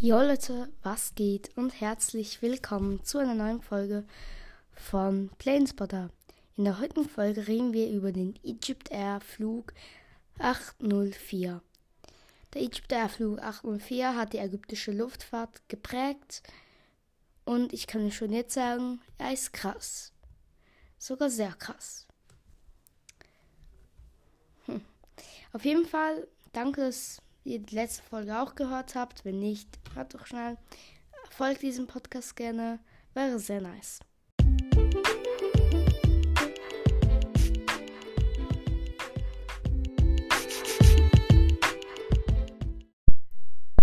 Jo Leute, was geht und herzlich willkommen zu einer neuen Folge von Planespotter. In der heutigen Folge reden wir über den Egypt Air Flug 804. Der Egypt Air Flug 804 hat die ägyptische Luftfahrt geprägt und ich kann schon jetzt sagen, er ist krass. Sogar sehr krass. Hm. Auf jeden Fall, danke, dass ihr die letzte Folge auch gehört habt. Wenn nicht, hört doch schnell. Folgt diesem Podcast gerne. Wäre sehr nice.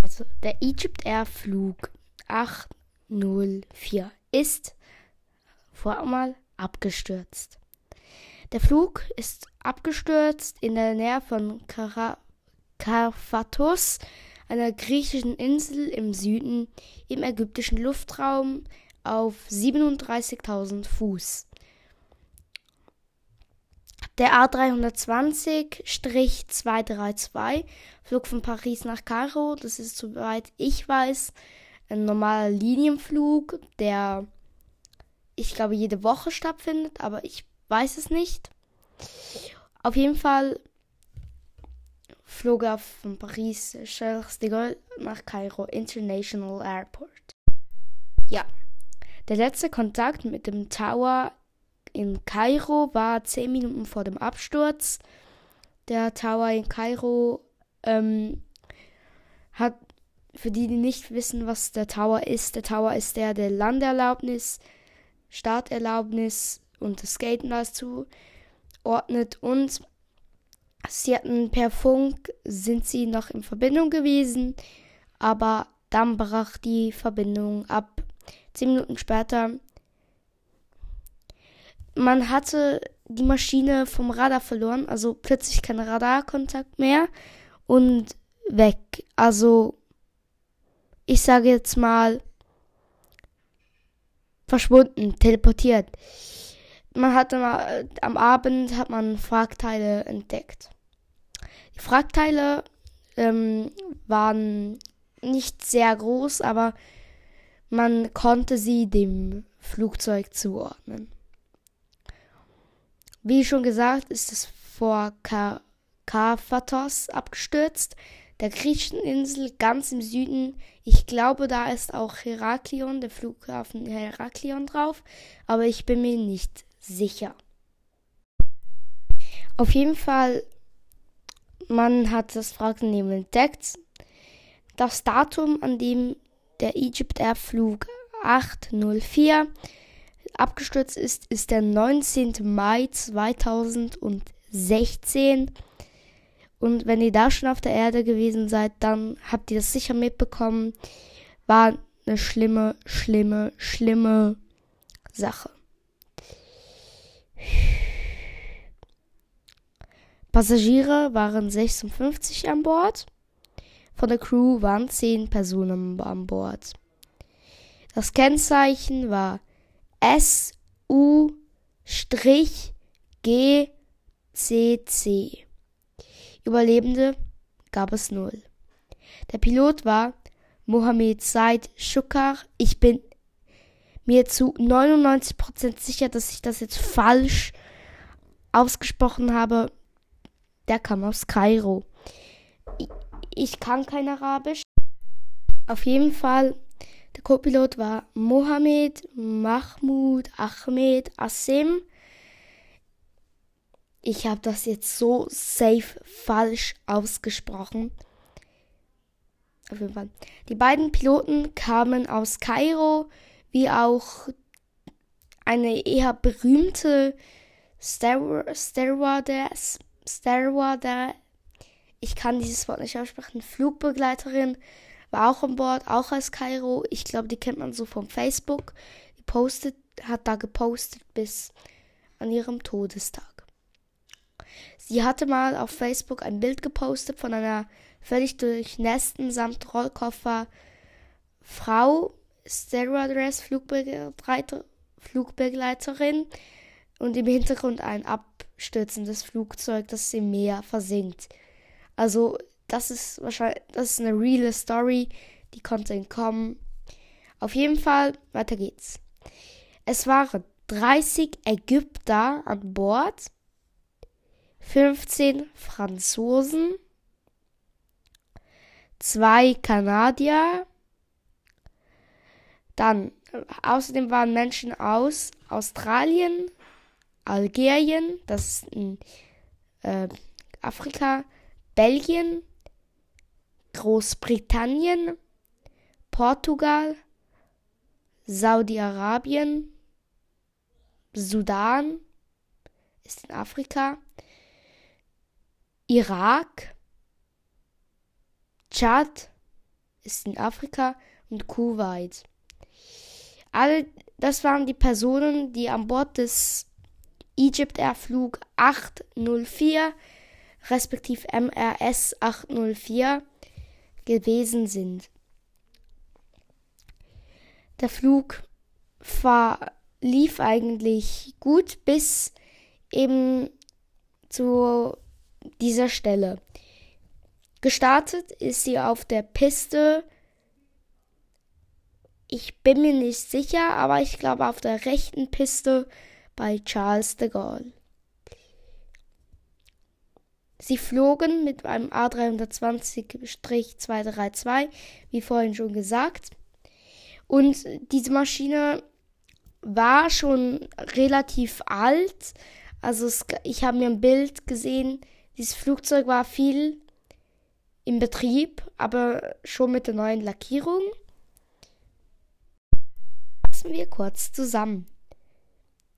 Also, der Egypt Air Flug 804 ist vorher mal abgestürzt. Der Flug ist abgestürzt in der Nähe von Kara Karphatos, einer griechischen Insel im Süden im ägyptischen Luftraum auf 37.000 Fuß. Der A320-232 flog von Paris nach Kairo. Das ist, soweit ich weiß, ein normaler Linienflug, der, ich glaube, jede Woche stattfindet, aber ich weiß es nicht. Auf jeden Fall flog er von Paris Charles de Gaulle nach Kairo International Airport. Ja, der letzte Kontakt mit dem Tower in Kairo war zehn Minuten vor dem Absturz. Der Tower in Kairo ähm, hat, für die, die nicht wissen, was der Tower ist, der Tower ist der, der Landeerlaubnis, Starterlaubnis und das Skaten dazu ordnet und Sie hatten per Funk, sind sie noch in Verbindung gewesen, aber dann brach die Verbindung ab. Zehn Minuten später. Man hatte die Maschine vom Radar verloren, also plötzlich kein Radarkontakt mehr und weg. Also, ich sage jetzt mal, verschwunden, teleportiert. Man hatte mal, am Abend hat man Fragteile entdeckt. Die Fragteile ähm, waren nicht sehr groß, aber man konnte sie dem Flugzeug zuordnen. Wie schon gesagt, ist es vor Karphatos abgestürzt, der griechischen Insel ganz im Süden. Ich glaube, da ist auch Heraklion, der Flughafen Heraklion drauf, aber ich bin mir nicht sicher. Auf jeden Fall man hat das Wracknehmer entdeckt. Das Datum, an dem der Egypt Air Flug 804 abgestürzt ist, ist der 19. Mai 2016. Und wenn ihr da schon auf der Erde gewesen seid, dann habt ihr das sicher mitbekommen. War eine schlimme, schlimme, schlimme Sache. Passagiere waren 56 an Bord. Von der Crew waren 10 Personen an Bord. Das Kennzeichen war SU-GCC. Überlebende gab es null. Der Pilot war Mohammed Said Shukar. Ich bin mir zu 99% sicher, dass ich das jetzt falsch ausgesprochen habe der kam aus Kairo. Ich, kann kein Arabisch. Auf jeden Fall, der Co-Pilot war Mohammed Mahmoud Ahmed Asim. Ich habe das jetzt so safe falsch ausgesprochen. Auf jeden Fall. Die beiden Piloten kamen aus Kairo, wie auch eine eher berühmte Stewardess Steward, ich kann dieses Wort nicht aussprechen, Flugbegleiterin, war auch an Bord, auch aus Kairo. Ich glaube, die kennt man so vom Facebook. Die postet, hat da gepostet bis an ihrem Todestag. Sie hatte mal auf Facebook ein Bild gepostet von einer völlig durchnässten samt Rollkoffer Frau, Stewardess, Flugbegleiter, Flugbegleiterin und im Hintergrund ein abstürzendes Flugzeug, das im Meer versinkt. Also, das ist wahrscheinlich, das ist eine reale Story, die konnte entkommen. Auf jeden Fall, weiter geht's. Es waren 30 Ägypter an Bord, 15 Franzosen, zwei Kanadier, dann außerdem waren Menschen aus Australien, Algerien, das ist in äh, Afrika, Belgien, Großbritannien, Portugal, Saudi-Arabien, Sudan ist in Afrika, Irak, Tschad ist in Afrika und Kuwait. Alle, das waren die Personen, die an Bord des Egypt Air Flug 804 respektive MRS 804 gewesen sind. Der Flug war, lief eigentlich gut bis eben zu dieser Stelle. Gestartet ist sie auf der Piste. Ich bin mir nicht sicher, aber ich glaube auf der rechten Piste bei Charles de Gaulle. Sie flogen mit einem A320-232, wie vorhin schon gesagt. Und diese Maschine war schon relativ alt. Also es, ich habe mir ein Bild gesehen. Dieses Flugzeug war viel im Betrieb, aber schon mit der neuen Lackierung. Fassen wir kurz zusammen.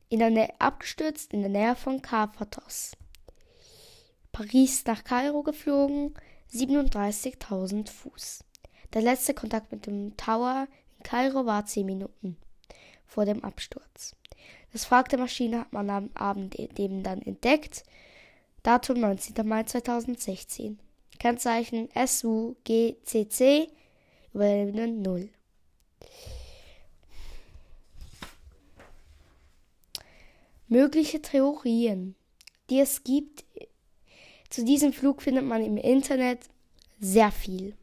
In der Nähe, abgestürzt in der Nähe von Karpathos. Paris nach Kairo geflogen, 37.000 Fuß. Der letzte Kontakt mit dem Tower in Kairo war 10 Minuten vor dem Absturz. Das Wrack der Maschine hat man am Abend eben dann entdeckt. Datum 19. Mai 2016. Kennzeichen SUGCC Überlebende 0. Mögliche Theorien, die es gibt. Zu diesem Flug findet man im Internet sehr viel.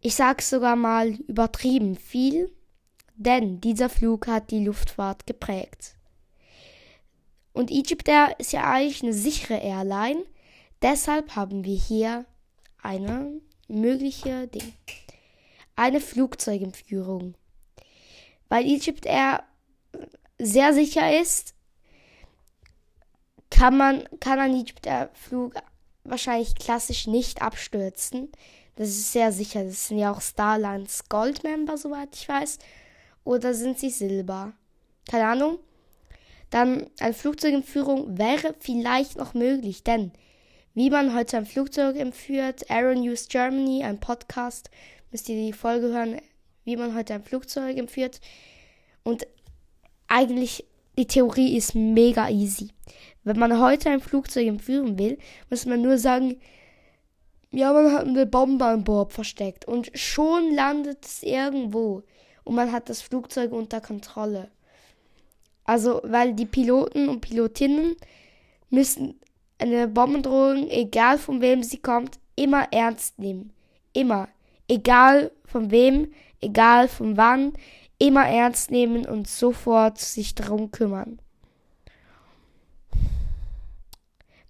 Ich sage sogar mal übertrieben viel, denn dieser Flug hat die Luftfahrt geprägt. Und Egypt Air ist ja eigentlich eine sichere Airline, deshalb haben wir hier eine mögliche Ding. Eine Flugzeugentführung. Weil Egypt Air sehr sicher ist, kann man, kann ein Egypt Air Flug wahrscheinlich klassisch nicht abstürzen. Das ist sehr sicher. Das sind ja auch Starlines Gold-Member, soweit ich weiß. Oder sind sie Silber? Keine Ahnung. Dann eine Flugzeugentführung wäre vielleicht noch möglich, denn wie man heute ein Flugzeug entführt, Aero News Germany, ein Podcast, müsst ihr die Folge hören, wie man heute ein Flugzeug entführt. Und eigentlich, die Theorie ist mega easy. Wenn man heute ein Flugzeug entführen will, muss man nur sagen, ja, man hat eine Bombe an Bord versteckt und schon landet es irgendwo und man hat das Flugzeug unter Kontrolle. Also, weil die Piloten und Pilotinnen müssen eine Bombendrohung, egal von wem sie kommt, immer ernst nehmen. Immer. Egal von wem, egal von wann, immer ernst nehmen und sofort sich darum kümmern.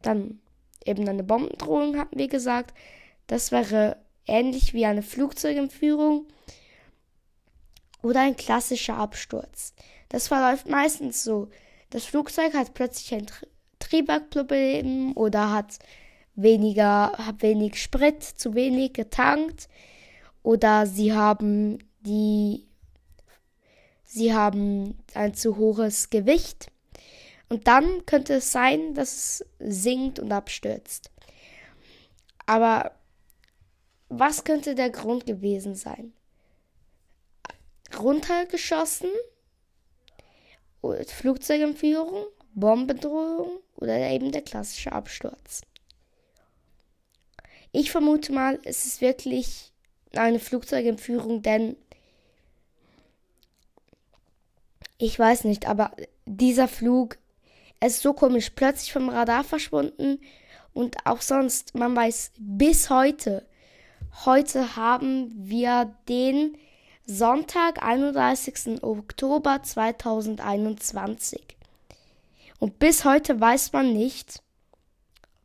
Dann eben eine Bombendrohung hatten wir gesagt. Das wäre ähnlich wie eine Flugzeugentführung oder ein klassischer Absturz. Das verläuft meistens so. Das Flugzeug hat plötzlich ein Triebwerkproblem oder hat weniger, hat wenig Sprit, zu wenig getankt oder sie haben die, sie haben ein zu hohes Gewicht und dann könnte es sein, dass es sinkt und abstürzt. Aber was könnte der Grund gewesen sein? Runtergeschossen? Flugzeugentführung? Bombendrohung? Oder eben der klassische Absturz? Ich vermute mal, es ist wirklich eine Flugzeugentführung, denn ich weiß nicht, aber dieser Flug ist so komisch, plötzlich vom Radar verschwunden und auch sonst, man weiß bis heute Heute haben wir den Sonntag, 31. Oktober 2021. Und bis heute weiß man nicht,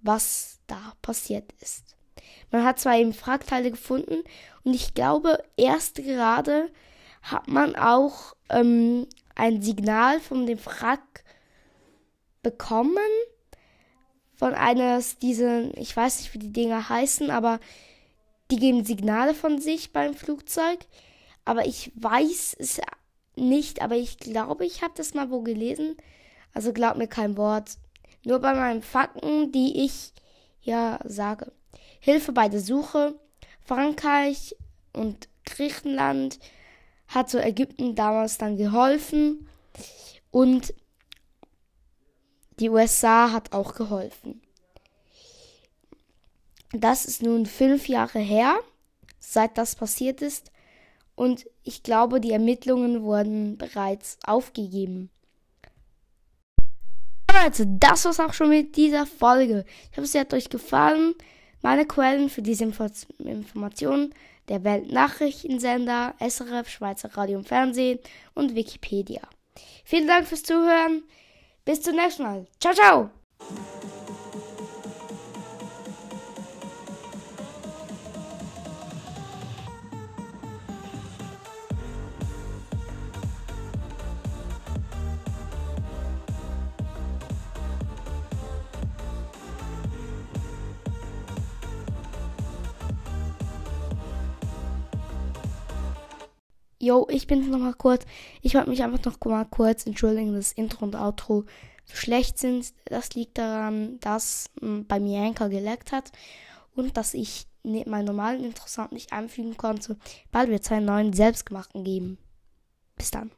was da passiert ist. Man hat zwar eben Fragteile gefunden und ich glaube, erst gerade hat man auch ähm, ein Signal von dem Wrack bekommen. Von eines diesen, ich weiß nicht, wie die Dinger heißen, aber die geben Signale von sich beim Flugzeug. Aber ich weiß es nicht, aber ich glaube, ich habe das mal wo gelesen. Also glaub mir kein Wort. Nur bei meinen Fakten, die ich ja sage. Hilfe bei der Suche. Frankreich und Griechenland hat so Ägypten damals dann geholfen und die USA hat auch geholfen. Das ist nun fünf Jahre her, seit das passiert ist. Und ich glaube, die Ermittlungen wurden bereits aufgegeben. Also, das war's auch schon mit dieser Folge. Ich hoffe, es hat euch gefallen. Meine Quellen für diese Info Informationen der Weltnachrichtensender, SRF, Schweizer Radio und Fernsehen und Wikipedia. Vielen Dank fürs Zuhören. Bis zum nächsten Mal. Ciao, ciao. Jo, ich bin's noch mal kurz. Ich wollte mich einfach noch mal kurz entschuldigen, dass Intro und Outro so schlecht sind. Das liegt daran, dass hm, bei mir Anchor geleckt hat und dass ich ne, meinen normalen Intro nicht einfügen konnte. Bald wird es einen neuen selbstgemachten geben. Bis dann.